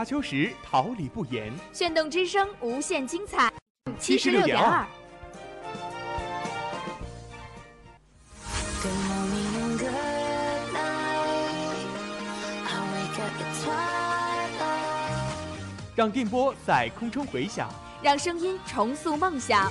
花秋实，桃李不言。炫动之声，无限精彩，七十六点二。让电波在空中回响，让声音重塑梦想。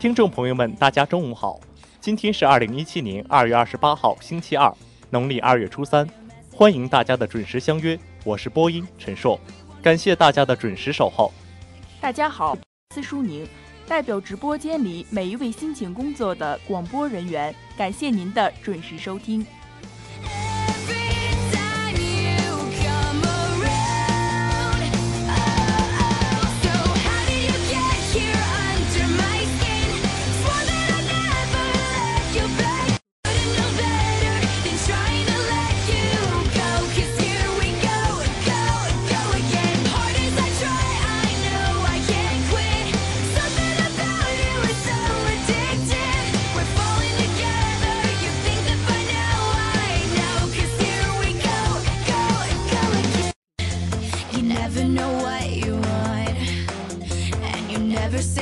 听众朋友们，大家中午好！今天是二零一七年二月二十八号，星期二，农历二月初三。欢迎大家的准时相约，我是播音陈硕，感谢大家的准时守候。大家好，司淑宁代表直播间里每一位辛勤工作的广播人员，感谢您的准时收听。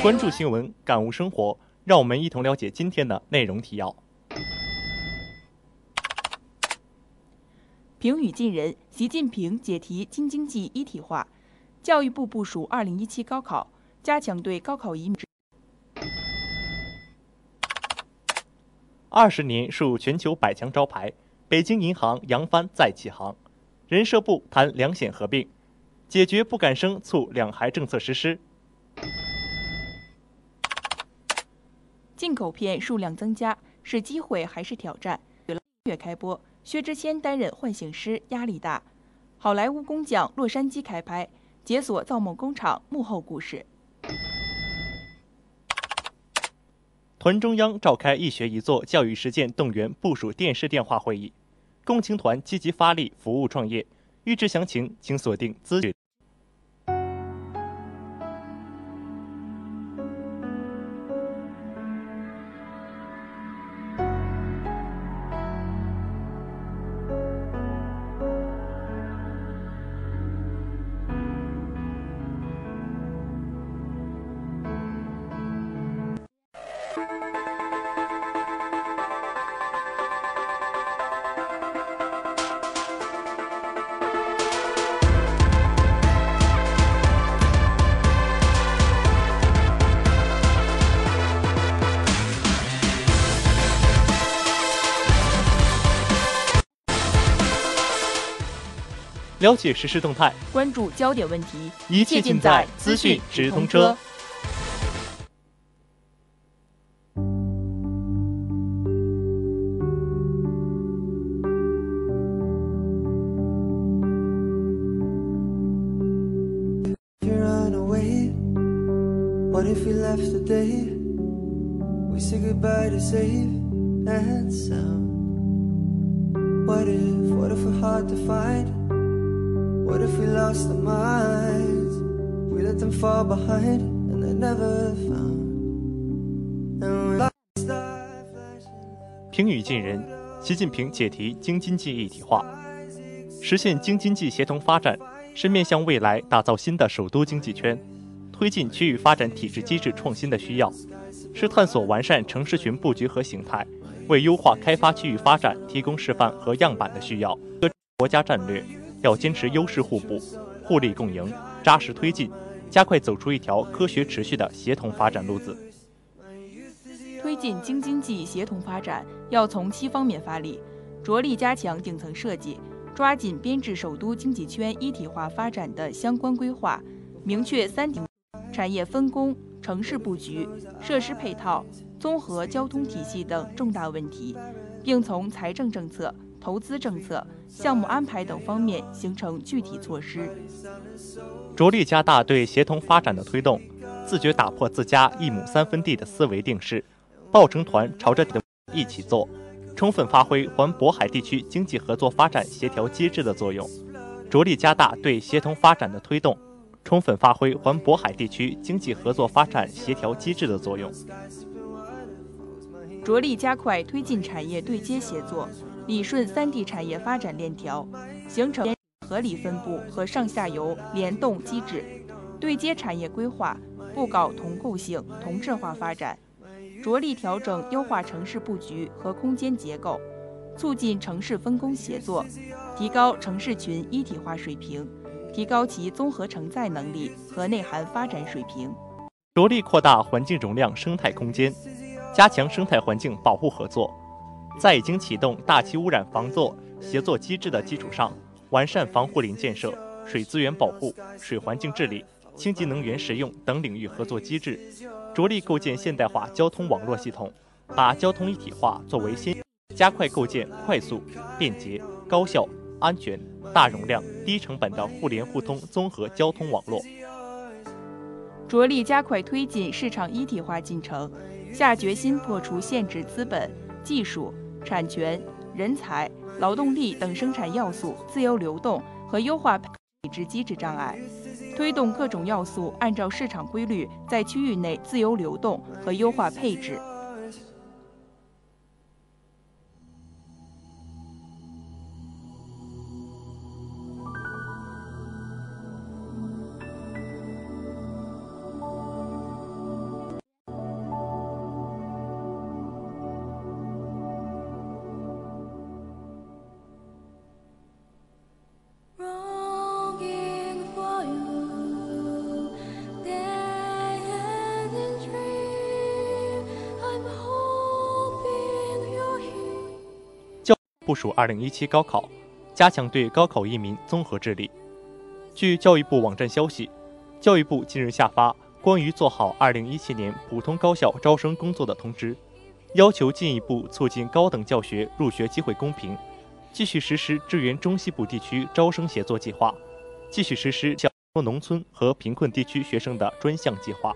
关注新闻，感悟生活，让我们一同了解今天的内容提要。平语近人，习近平解题京津冀一体化。教育部部署二零一七高考，加强对高考移民。二十年树全球百强招牌，北京银行扬帆再起航。人社部谈两险合并，解决不敢生促两孩政策实施。进口片数量增加是机会还是挑战？月开播，薛之谦担任唤醒师，压力大。好莱坞工匠洛杉矶开拍，解锁造梦工厂幕后故事。团中央召开一学一做教育实践动员部署电视电话会议，共青团积极发力服务创业。预知详情，请锁定资讯。了解实时动态，关注焦点问题，一切尽在资讯直通车。。What if, what if we're hard to find? What if we lost the minds? We let them fall behind and they never found. And we lost our flashing 平语近人，习近平解题京津冀一体化，实现京津冀协同发展，是面向未来打造新的首都经济圈，推进区域发展体制机制创新的需要，是探索完善城市群布局和形态，为优化开发区域发展提供示范和样板的需要。国家战略要坚持优势互补、互利共赢，扎实推进，加快走出一条科学持续的协同发展路子。推进京津冀协同发展，要从七方面发力，着力加强顶层设计，抓紧编制首都经济圈一体化发展的相关规划，明确三顶产业分工、城市布局、设施配套、综合交通体系等重大问题，并从财政政策、投资政策、项目安排等方面形成具体措施。着力加大对协同发展的推动，自觉打破自家一亩三分地的思维定势，抱成团朝着的一起做，充分发挥环渤海地区经济合作发展协调机制的作用，着力加大对协同发展的推动，充分发挥环渤海地区经济合作发展协调机制的作用。着力加快推进产业对接协作，理顺三地产业发展链条，形成合理分布和上下游联动机制，对接产业规划，不搞同构性、同质化发展，着力调整优化城市布局和空间结构，促进城市分工协作，提高城市群一体化水平，提高其综合承载能力和内涵发展水平。着力扩大环境容量生态空间，加强生态环境保护合作，在已经启动大气污染防作协作机制的基础上，完善防护林建设、水资源保护、水环境治理、清洁能源使用等领域合作机制，着力构建现代化交通网络系统，把交通一体化作为先，加快构建快速、便捷、高效、安全、大容量、低成本的互联互通综合交通网络。着力加快推进市场一体化进程，下决心破除限制资本、技术、产权、人才、劳动力等生产要素自由流动和优化配置机制障碍，推动各种要素按照市场规律在区域内自由流动和优化配置。部署2017高考，加强对高考移民综合治理。据教育部网站消息，教育部近日下发关于做好2017年普通高校招生工作的通知，要求进一步促进高等教学入学机会公平，继续实施支援中西部地区招生协作计划，继续实施教农村和贫困地区学生的专项计划，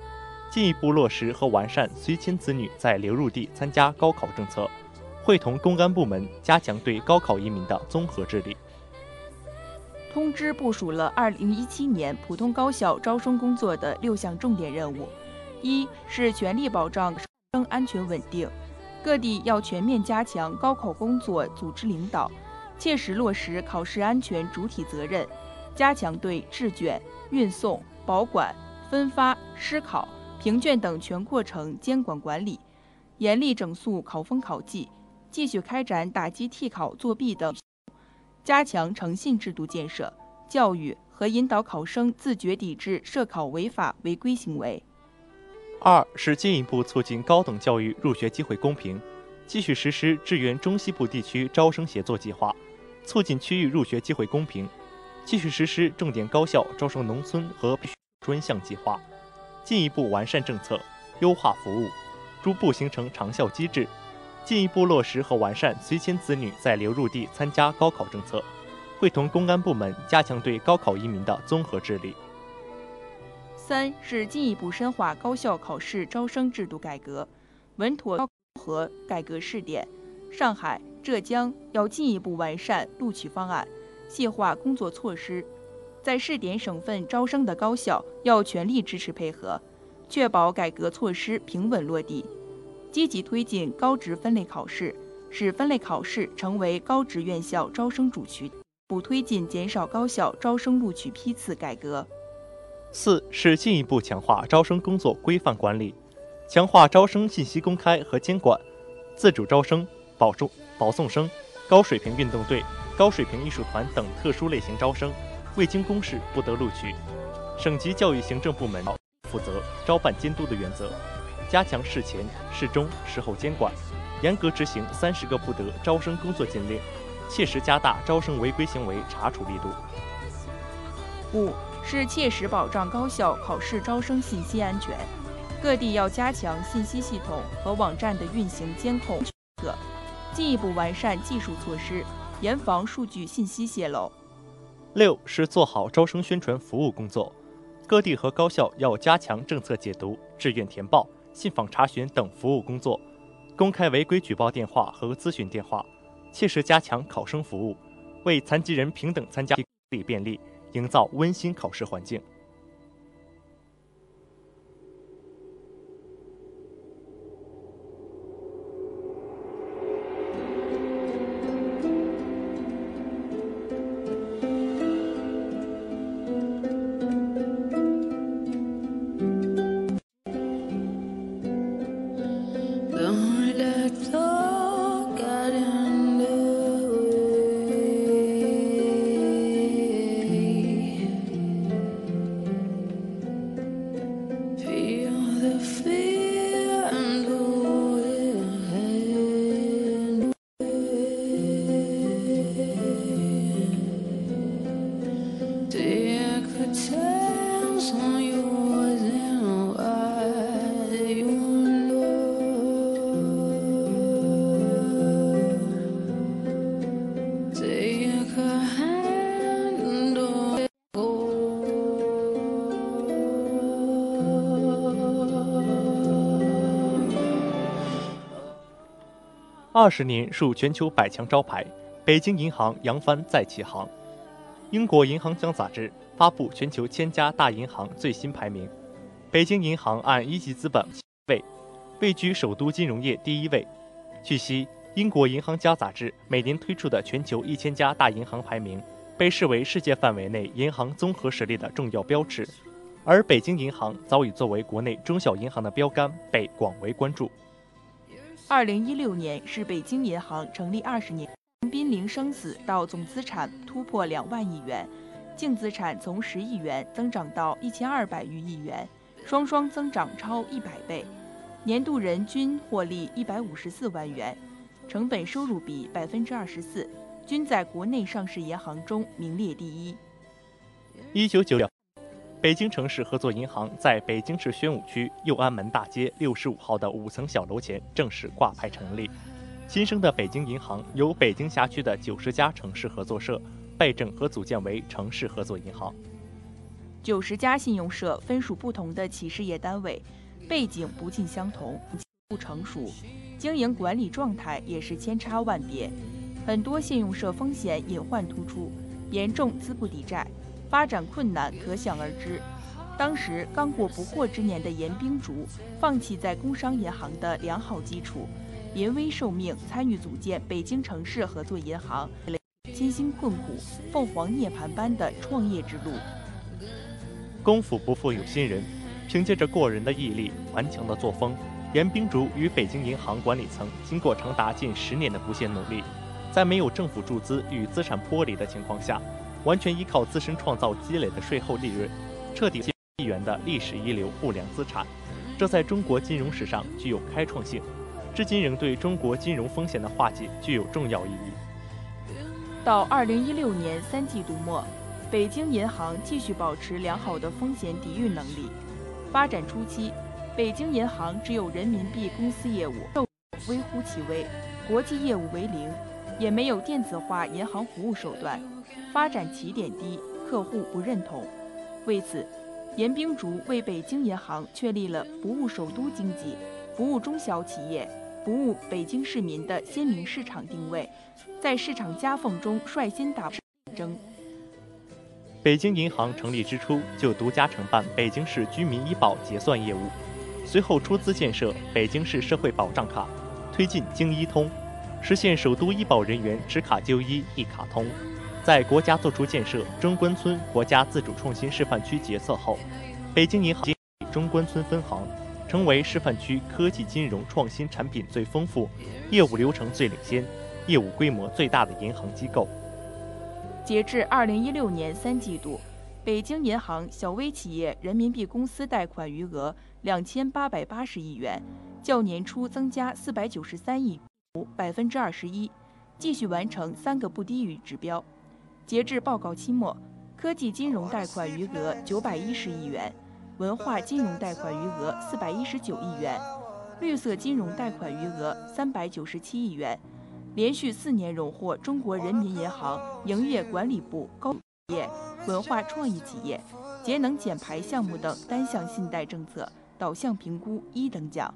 进一步落实和完善随迁子女在流入地参加高考政策。会同公安部门加强对高考移民的综合治理。通知部署了2017年普通高校招生工作的六项重点任务：一是全力保障生安全稳定，各地要全面加强高考工作组织领导，切实落实考试安全主体责任，加强对制卷、运送、保管、分发、施考、评卷等全过程监管管理，严厉整肃考风考纪。继续开展打击替考作弊等，加强诚信制度建设，教育和引导考生自觉抵制涉考违法违规行为。二是进一步促进高等教育入学机会公平，继续实施支援中西部地区招生协作计划，促进区域入学机会公平，继续实施重点高校招生农村和专项计划，进一步完善政策，优化服务，逐步形成长效机制，进一步落实和完善随迁子女在流入地参加高考政策，会同公安部门加强对高考移民的综合治理。三是进一步深化高校考试招生制度改革，稳妥高和改革试点。上海、浙江要进一步完善录取方案，细化工作措施，在试点省份招生的高校要全力支持配合，确保改革措施平稳落地。积极推进高职分类考试，使分类考试成为高职院校招生主渠，不推进减少高校招生录取批次改革。四是进一步强化招生工作规范管理，强化招生信息公开和监管，自主招生、保送、保送生、高水平运动队、高水平艺术团等特殊类型招生，未经公示不得录取。省级教育行政部门负责招办监督的原则，加强事前、事中、事后监管，严格执行三十个不得招生工作禁令，切实加大招生违规行为查处力度。五。是切实保障高校考试招生信息安全，各地要加强信息系统和网站的运行监控，进一步完善技术措施，严防数据信息泄露。六是做好招生宣传服务工作，各地和高校要加强政策解读、志愿填报、信访查询等服务工作，公开违规举报电话和咨询电话，切实加强考生服务，为残疾人平等参加理便利。营造温馨考试环境。二十年树全球百强招牌，北京银行扬帆再起航。英国银行奖杂志发布全球千家大银行最新排名，北京银行按一级资本位，位居首都金融业第一位。据悉，英国银行家杂志每年推出的全球一千家大银行排名，被视为世界范围内银行综合实力的重要标尺，而北京银行早已作为国内中小银行的标杆，被广为关注。二零一六年是北京银行成立二十年，从濒临生死到总资产突破两万亿元，净资产从十亿元增长到一千二百余亿元，双双增长超一百倍，年度人均获利一百五十四万元，成本收入比百分之二十四，均在国内上市银行中名列第一。一九九六。北京城市合作银行在北京市宣武区右安门大街六十五号的五层小楼前正式挂牌成立。新生的北京银行由北京辖区的九十家城市合作社被整合组建为城市合作银行。九十家信用社分属不同的企事业单位，背景不尽相同，不成熟，经营管理状态也是千差万别，很多信用社风险隐患突出，严重资不抵债。发展困难可想而知。当时刚过不惑之年的严冰竹，放弃在工商银行的良好基础，临危受命参与组建北京城市合作银行，艰辛困苦、凤凰涅槃般的创业之路。功夫不负有心人，凭借着过人的毅力、顽强的作风，严冰竹与北京银行管理层经过长达近十年的不懈努力，在没有政府注资与资产剥离的情况下。完全依靠自身创造积累的税后利润，彻底亿元的历史遗留不良资产，这在中国金融史上具有开创性，至今仍对中国金融风险的化解具有重要意义。到二零一六年三季度末，北京银行继续保持良好的风险抵御能力。发展初期，北京银行只有人民币公司业务，微乎其微，国际业务为零，也没有电子化银行服务手段，发展起点低，客户不认同。为此，严冰竹为北京银行确立了服务首都经济、服务中小企业、服务北京市民的鲜明市场定位，在市场夹缝中率先打争。北京银行成立之初就独家承办北京市居民医保结算业务，随后出资建设北京市社会保障卡，推进京医通，实现首都医保人员持卡就医一卡通。在国家作出建设中关村国家自主创新示范区决策后，北京银行中关村分行成为示范区科技金融创新产品最丰富、业务流程最领先、业务规模最大的银行机构。截至二零一六年三季度，北京银行小微企业人民币公司贷款余额两千八百八十亿元，较年初增加四百九十三亿，百分之二十一，继续完成三个不低于指标。截至报告期末，科技金融贷款余额九百一十亿元，文化金融贷款余额四百一十九亿元，绿色金融贷款余额三百九十七亿元。连续四年荣获中国人民银行营业管理部高企业、文化创意企业、节能减排项目等单项信贷政策导向评估一等奖。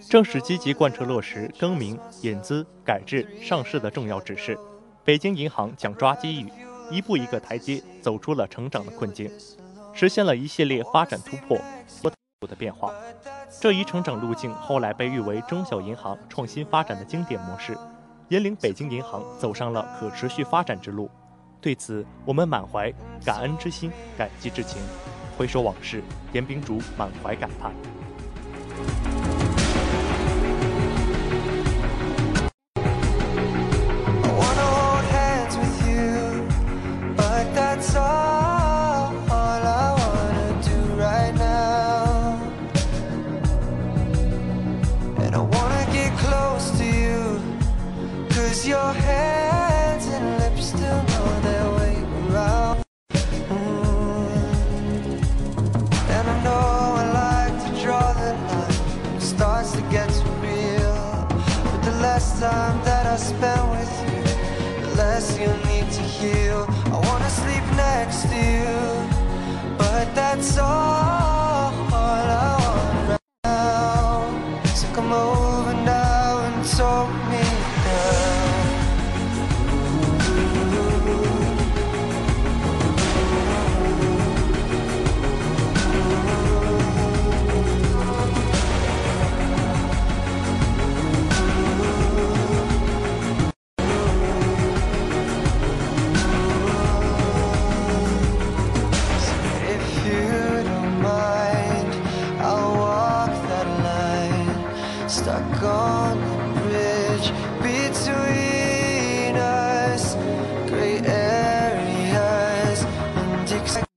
正是积极贯彻落实更名、引资、改制、上市的重要指示，北京银行想抓机遇，一步一个台阶走出了成长的困境，实现了一系列发展突破的变化。这一成长路径后来被誉为中小银行创新发展的经典模式，引领北京银行走上了可持续发展之路。对此，我们满怀感恩之心、感激之情。回首往事，严冰竹满怀感叹。time that I spend with you. The less you need to heal. I wanna sleep next to you But that's all Six.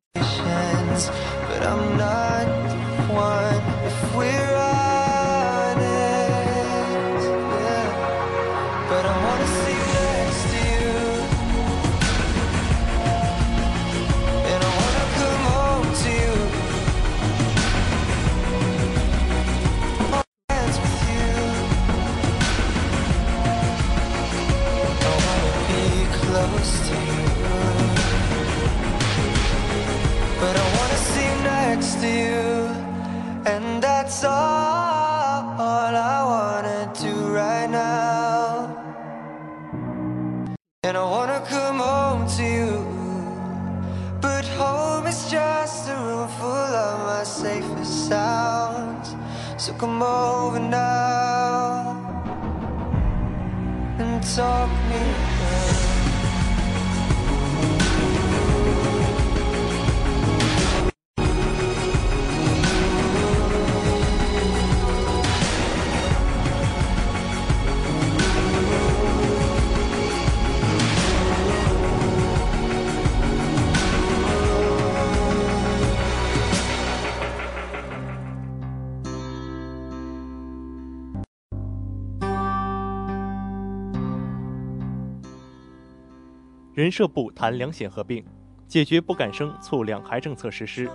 人社部谈两险合并，解决不敢生促两孩政策实施。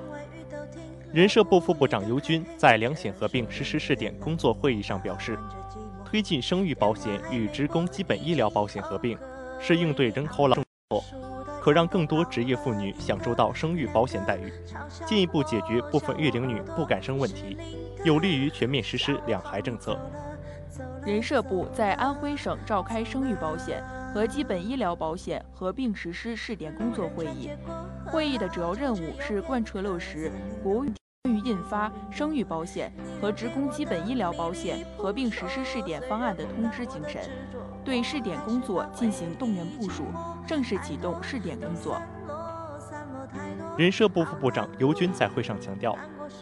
人社部副部长尤军在两险合并实施试点工作会议上表示，推进生育保险与职工基本医疗保险合并，是应对人口老化，可让更多职业妇女享受到生育保险待遇，进一步解决部分育龄女不敢生问题，有利于全面实施两孩政策。人社部在安徽省召开生育保险和基本医疗保险合并实施试点工作会议，会议的主要任务是贯彻落实国务院关于印发生育保险和职工基本医疗保险合并实施试点方案的通知精神，对试点工作进行动员部署，正式启动试点工作。人社部副部长尤军在会上强调，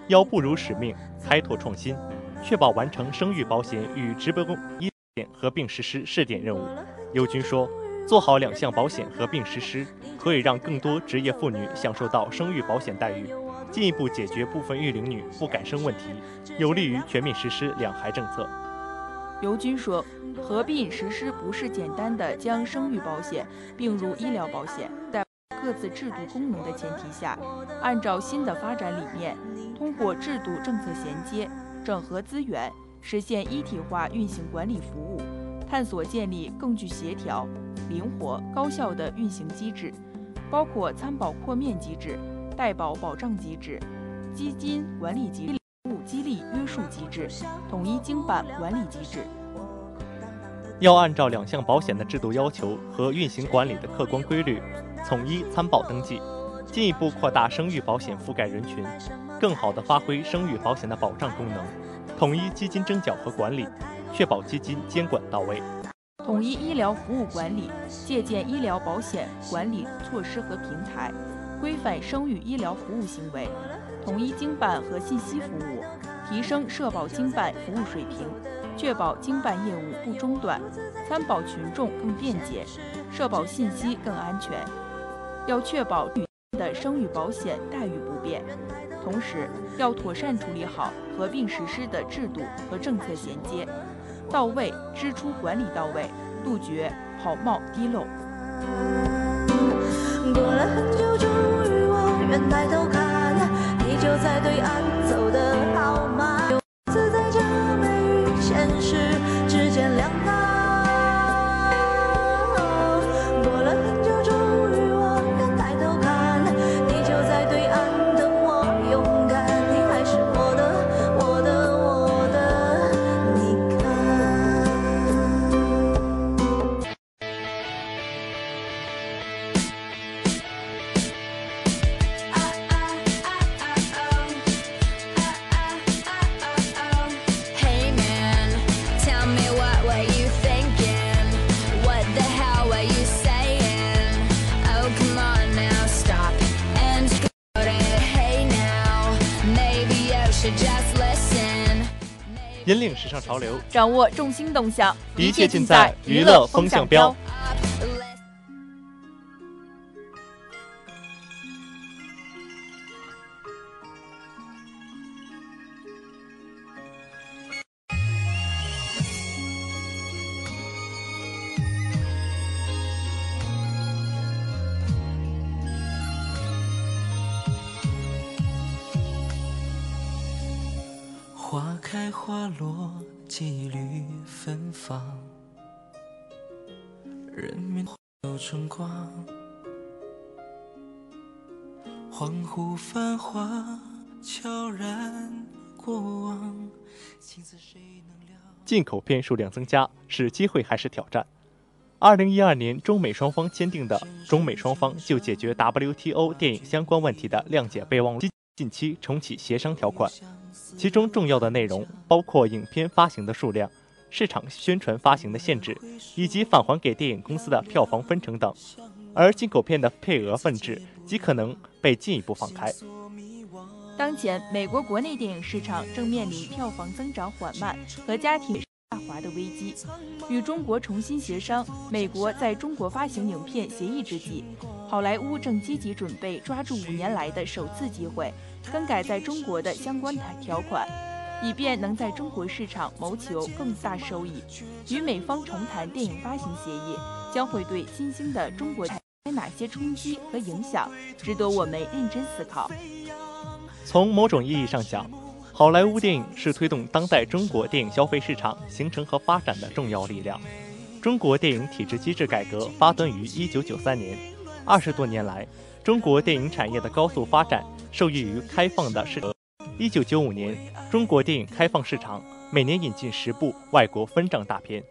要不辱使命，开拓创新。确保完成生育保险与职工医险合并实施试点任务。尤军说，做好两项保险合并实施，可以让更多职业妇女享受到生育保险待遇，进一步解决部分育龄女不敢生问题，有利于全面实施两孩政策。尤军说，合并实施不是简单的将生育保险并入医疗保险，在各自制度功能的前提下，按照新的发展理念，通过制度政策衔接。整合资源，实现一体化运行管理服务，探索建立更具协调、灵活、高效的运行机制，包括参保扩面机制、代保保障机制、基金管理机制、激励约束机制、统一经办管理机制。要按照两项保险的制度要求和运行管理的客观规律，统一参保登记。进一步扩大生育保险覆盖人群，更好地发挥生育保险的保障功能，统一基金征缴和管理，确保基金监管到位；统一医疗服务管理，借鉴医疗保险管理措施和平台，规范生育医疗服务行为；统一经办和信息服务，提升社保经办服务水平，确保经办业务不中断，参保群众更便捷，社保信息更安全。要确保女。的生育保险待遇不变，同时要妥善处理好合并实施的制度和政策衔接到位，支出管理到位，杜绝跑冒滴漏。过了很久，终于我愿抬头看，你就在对岸走得潮流，掌握众星动向，一切尽在娱乐风向标。花开花落，几缕芬芳。人面有春光，恍惚繁华，悄然过往。进口片数量增加是机会还是挑战？二零一二年，中美双方签订的中美双方就解决 WTO 电影相关问题的谅解备忘录近期重启协商条款。其中重要的内容包括影片发行的数量、市场宣传发行的限制，以及返还给电影公司的票房分成等。而进口片的配额份制极可能被进一步放开。当前，美国国内电影市场正面临票房增长缓慢和家庭下滑的危机。与中国重新协商美国在中国发行影片协议之际，好莱坞正积极准备抓住五年来的首次机会。更改在中国的相关条款，以便能在中国市场谋求更大收益。与美方重谈电影发行协议，将会对新兴的中国哪些冲击和影响，值得我们认真思考。从某种意义上讲，好莱坞电影是推动当代中国电影消费市场形成和发展的重要力量。中国电影体制机制改革发端于1993年，二十多年来，中国电影产业的高速发展受益于开放的市场。1995年，中国电影开放市场，每年引进十部外国分账大片。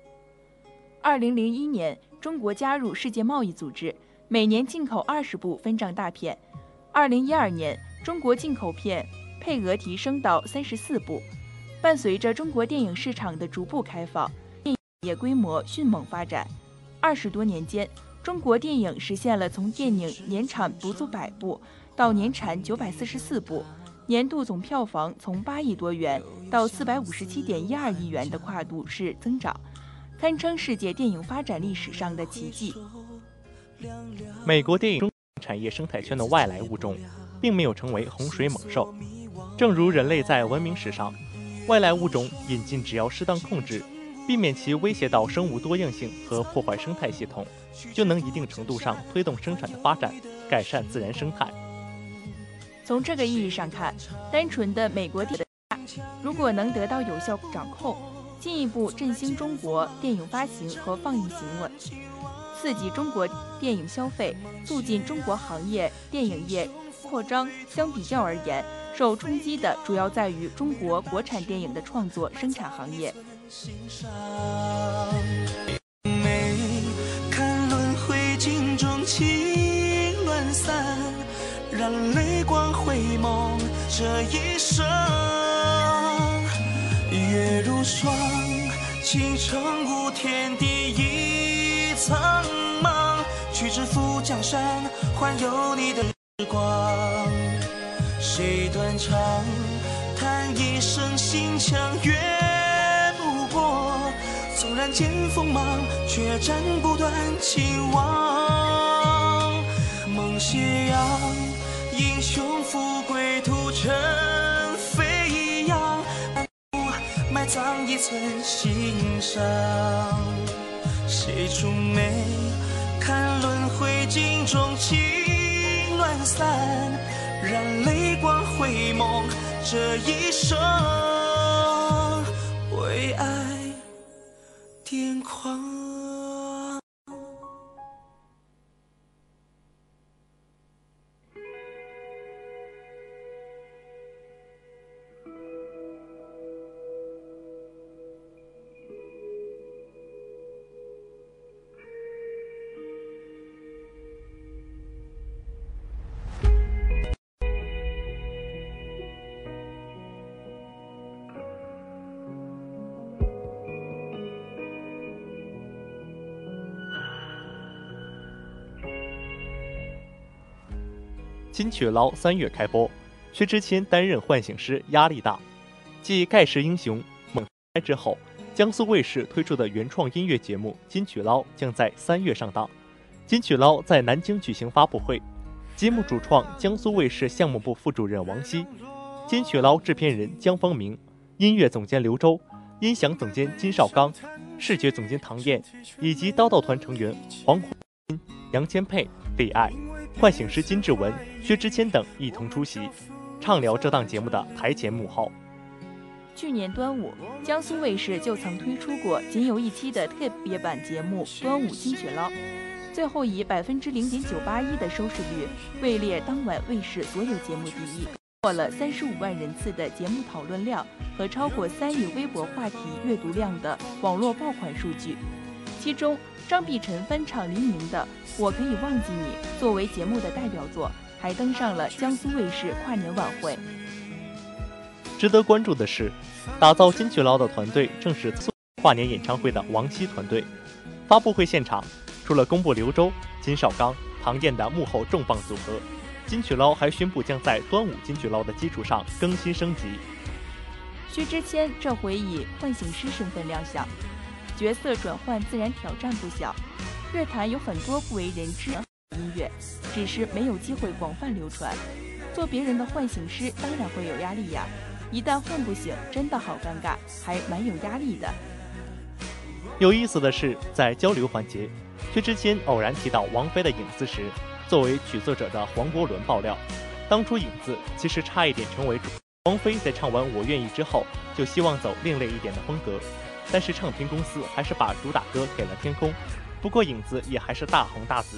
2001年，中国加入世界贸易组织，每年进口二十部分账大片。2012年，中国进口片配额提升到三十四部。伴随着中国电影市场的逐步开放，电影业规模迅猛发展。二十多年间，中国电影实现了从电影年产不足百部到年产九百四十四部，年度总票房从八亿多元到四百五十七点一二亿元的跨度式增长，堪称世界电影发展历史上的奇迹。美国电影中产业生态圈的外来物种，并没有成为洪水猛兽。正如人类在文明史上，外来物种引进只要适当控制，避免其威胁到生物多样性和破坏生态系统，就能一定程度上推动生产的发展，改善自然生态。从这个意义上看，单纯的美国电影，如果能得到有效掌控，进一步振兴中国电影发行和放映行为，刺激中国电影消费，促进中国行业电影业扩张。相比较而言，受冲击的主要在于中国国产电影的创作生产行业。看轮回镜中情乱散，让泪光回眸这一生。月如霜，倾城无天地一苍茫，去知赴江山，换有你的时光。谁断肠，叹一声心墙月纵然见锋芒，却斩不断情网。梦斜阳，英雄富贵屠尘飞扬，埋葬一寸心伤。谁蹙眉，看轮回镜中情乱散，让泪光回眸这一生，为爱。癫狂。金曲捞三月开播，薛之谦担任唤醒师，压力大。继《盖世英雄》猛开之后，江苏卫视推出的原创音乐节目《金曲捞》将在三月上档。金曲捞在南京举行发布会，节目主创江苏卫视项目部副主任王希，金曲捞制片人江方明，音乐总监刘洲，音响总监金绍刚，视觉总监唐燕，以及刀道团成员黄虎、杨千霈、李艾。唤醒师金志文、薛之谦等一同出席，畅聊这档节目的台前幕后。去年端午，江苏卫视就曾推出过仅有一期的特别版节目《端午金曲捞》，最后以百分之零点九八一的收视率位列当晚卫视所有节目第一，获了三十五万人次的节目讨论量和超过三亿微博话题阅读量的网络爆款数据。其中，张碧晨翻唱黎明的《我可以忘记你》作为节目的代表作，还登上了江苏卫视跨年晚会。值得关注的是，打造金曲捞的团队正是跨年演唱会的王希团队。发布会现场，除了公布刘洲、金绍刚、唐健的幕后重磅组合，金曲捞还宣布将在端午金曲捞的基础上更新升级。薛之谦这回以唤醒师身份亮相。角色转换自然挑战不小，乐坛有很多不为人知的音乐，只是没有机会广泛流传。做别人的唤醒师当然会有压力呀，一旦唤不醒，真的好尴尬，还蛮有压力的。有意思的是，在交流环节，薛之谦偶然提到王菲的影子时，作为曲作者的黄国伦爆料，当初影子其实差一点成为主。王菲在唱完《我愿意》之后，就希望走另类一点的风格，但是唱片公司还是把主打歌给了天空。不过影子也还是大红大紫。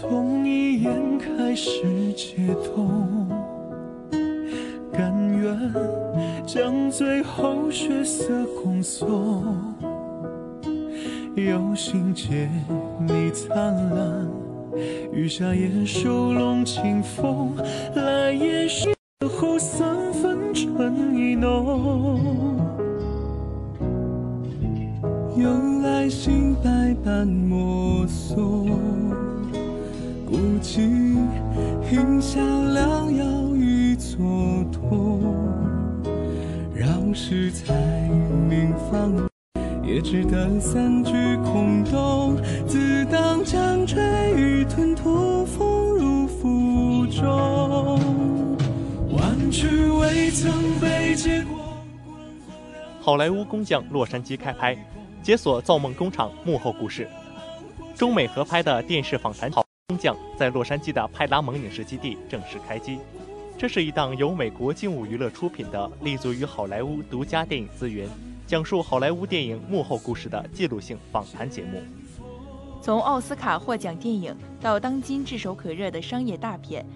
从一眼开始解冻，甘愿将最后血色恭送，有心结你灿烂，雨下也收拢清风，来也是后三分春意浓。用爱心百般摸索，音响良药与蹉跎，饶是才明放，也值得三句空洞。自当将追与吞吐，风入腹中，万句未曾被结果。好莱坞工匠洛杉矶开拍，解锁造梦工厂幕后故事。中美合拍的电视访谈《好工匠》在洛杉矶的派拉蒙影视基地正式开机。这是一档由美国劲舞娱乐出品的，立足于好莱坞独家电影资源，讲述好莱坞电影幕后故事的记录性访谈节目。从奥斯卡获奖电影到当今炙手可热的商业大片，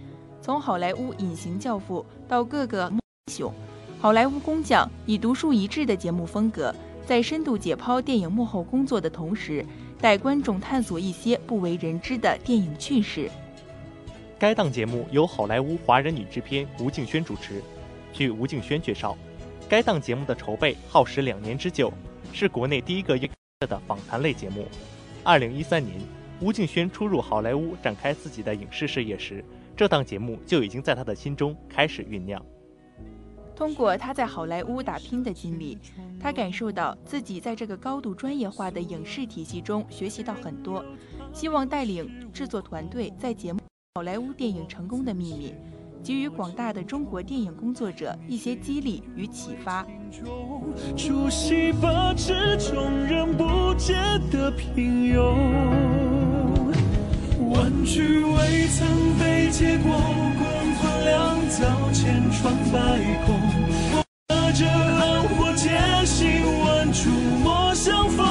从好莱坞隐形教父到各个英雄，好莱坞工匠以独树一帜的节目风格，在深度解剖电影幕后工作的同时，带观众探索一些不为人知的电影趣事。该档节目由好莱坞华人女制片吴敬轩主持。据吴敬轩介绍，该档节目的筹备耗时两年之久，是国内第一个的访谈类节目。二零一三年，吴敬轩初入好莱坞展开自己的影视事业时，这档节目就已经在他的心中开始酝酿。通过他在好莱坞打拼的经历，他感受到自己在这个高度专业化的影视体系中学习到很多，希望带领制作团队在节目《好莱坞电影成功的秘密》，给予广大的中国电影工作者一些激励与启发。出戏吧之中人不解的平庸，万句未曾被结果，过滚两造千疮百孔。握着浪火艰辛，万处莫相逢，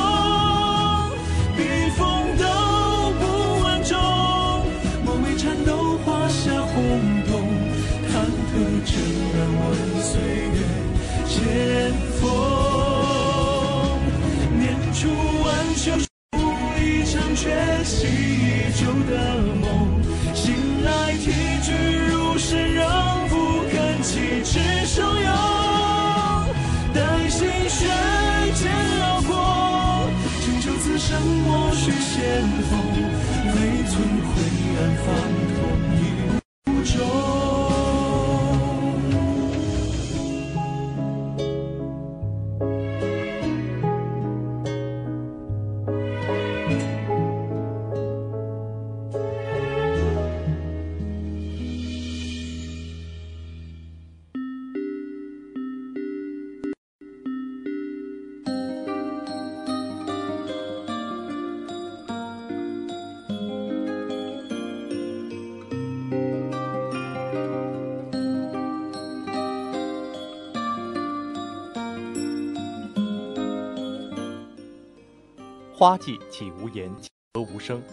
花季岂无言，何无声？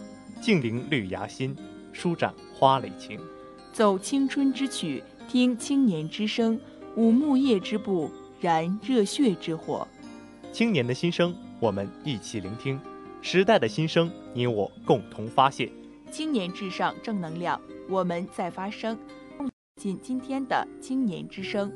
静聆绿芽心，舒展花蕾情。走青春之曲，听青年之声，舞木叶之步，燃热血之火。青年的心声，我们一起聆听；时代的心声，你我共同发现。青年至上，正能量，我们在发声。共进今天的青年之声。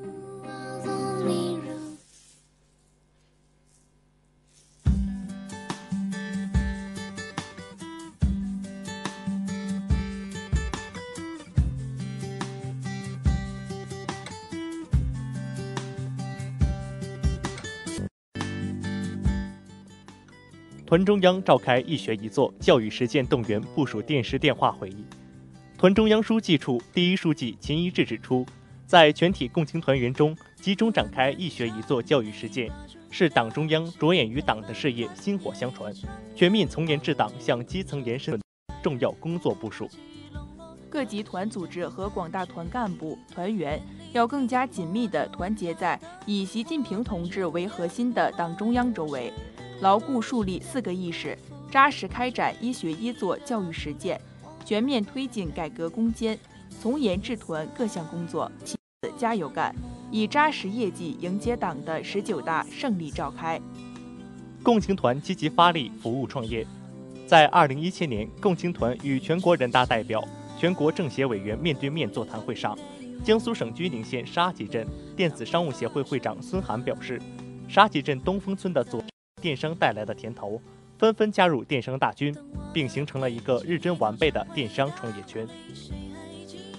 团中央召开一学一做教育实践动员部署电视电话会议。团中央书记处第一书记秦一志指出，在全体共青团员中集中展开一学一做教育实践，是党中央着眼于党的事业薪火相传、全面从严治党向基层延伸的重要工作部署。各级团组织和广大团干部、团员要更加紧密地团结在以习近平同志为核心的党中央周围。牢固树立四个意识，扎实开展一学一做教育实践，全面推进改革攻坚，从严治团各项工作，加油干，以扎实业绩迎接党的十九大胜利召开。共青团积极发力服务创业，在二零一七年共青团与全国人大代表、全国政协委员面对面座谈会上，江苏省居宁县沙集镇电子商务协会会长孙涵表示，沙集镇东风村的左。电商带来的甜头，纷纷加入电商大军，并形成了一个日臻完备的电商创业圈。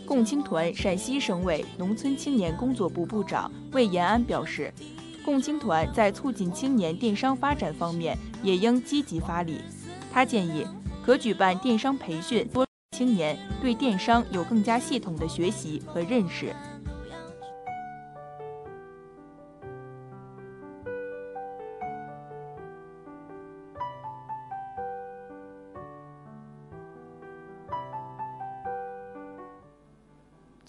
共青团陕西省委农村青年工作部部长魏延安表示，共青团在促进青年电商发展方面也应积极发力。他建议可举办电商培训，多青年对电商有更加系统的学习和认识。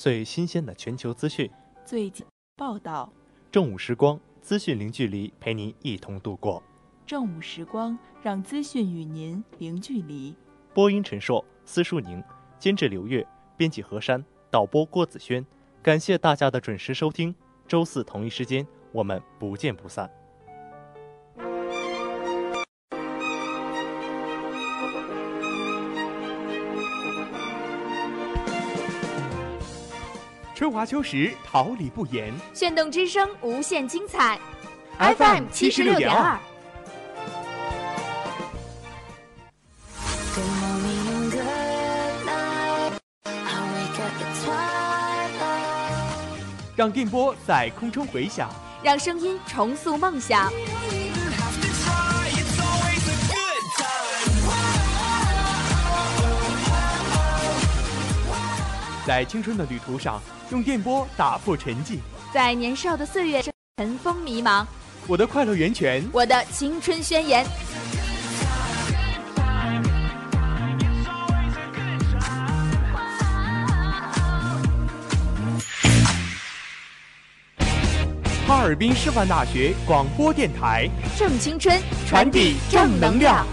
最新鲜的全球资讯，最近报道。正午时光，资讯零距离，陪您一同度过。正午时光，让资讯与您零距离。播音陈硕，司书宁，监制刘月，编辑何山，导播郭子轩。感谢大家的准时收听。周四同一时间，我们不见不散。花秋时，桃李不言。炫动之声，无限精彩。FM 七十六点二。让电波在空中回响，让声音重塑梦想。在青春的旅途上，用电波打破沉寂。在年少的岁月，尘封迷茫。我的快乐源泉，我的青春宣言。哈尔滨师范大学广播电台，正青春，传递正能量。